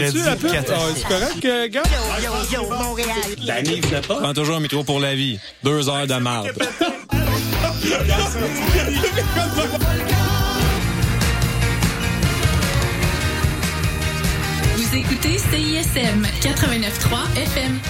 l'a-tu? Ah, C'est correct, euh, gars? La Nive de pas. Prends toujours un métro pour la vie. Deux heures de marde. Vous écoutez CISM 89.3 FM.